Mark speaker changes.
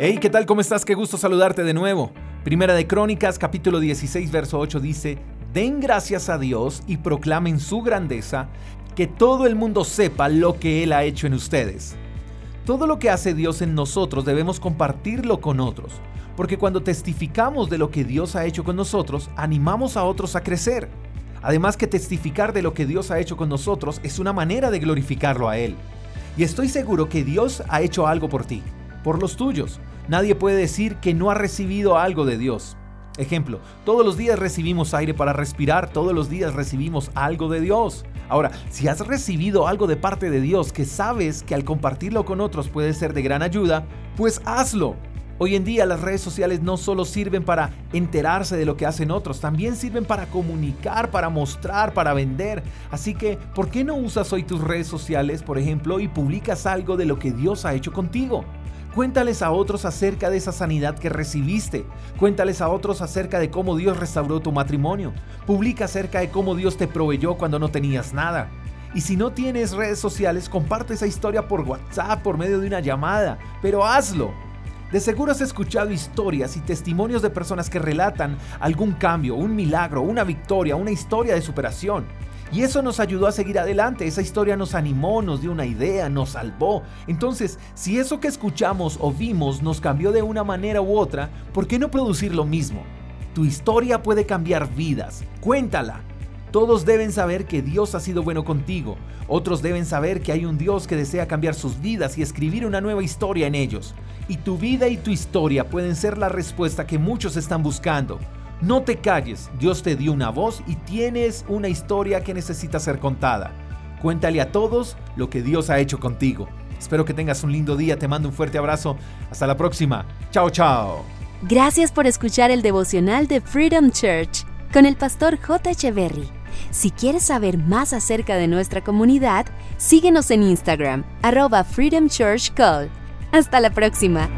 Speaker 1: Hey, ¿qué tal? ¿Cómo estás? Qué gusto saludarte de nuevo. Primera de Crónicas, capítulo 16, verso 8 dice, Den gracias a Dios y proclamen su grandeza, que todo el mundo sepa lo que Él ha hecho en ustedes. Todo lo que hace Dios en nosotros debemos compartirlo con otros, porque cuando testificamos de lo que Dios ha hecho con nosotros, animamos a otros a crecer. Además que testificar de lo que Dios ha hecho con nosotros es una manera de glorificarlo a Él. Y estoy seguro que Dios ha hecho algo por ti, por los tuyos. Nadie puede decir que no ha recibido algo de Dios. Ejemplo, todos los días recibimos aire para respirar, todos los días recibimos algo de Dios. Ahora, si has recibido algo de parte de Dios que sabes que al compartirlo con otros puede ser de gran ayuda, pues hazlo. Hoy en día las redes sociales no solo sirven para enterarse de lo que hacen otros, también sirven para comunicar, para mostrar, para vender. Así que, ¿por qué no usas hoy tus redes sociales, por ejemplo, y publicas algo de lo que Dios ha hecho contigo? Cuéntales a otros acerca de esa sanidad que recibiste. Cuéntales a otros acerca de cómo Dios restauró tu matrimonio. Publica acerca de cómo Dios te proveyó cuando no tenías nada. Y si no tienes redes sociales, comparte esa historia por WhatsApp, por medio de una llamada, pero hazlo. De seguro has escuchado historias y testimonios de personas que relatan algún cambio, un milagro, una victoria, una historia de superación. Y eso nos ayudó a seguir adelante, esa historia nos animó, nos dio una idea, nos salvó. Entonces, si eso que escuchamos o vimos nos cambió de una manera u otra, ¿por qué no producir lo mismo? Tu historia puede cambiar vidas, cuéntala. Todos deben saber que Dios ha sido bueno contigo. Otros deben saber que hay un Dios que desea cambiar sus vidas y escribir una nueva historia en ellos. Y tu vida y tu historia pueden ser la respuesta que muchos están buscando. No te calles, Dios te dio una voz y tienes una historia que necesita ser contada. Cuéntale a todos lo que Dios ha hecho contigo. Espero que tengas un lindo día, te mando un fuerte abrazo. Hasta la próxima. Chao, chao.
Speaker 2: Gracias por escuchar el devocional de Freedom Church con el pastor J. Echeverry. Si quieres saber más acerca de nuestra comunidad, síguenos en Instagram, arroba Freedom Church Call. Hasta la próxima.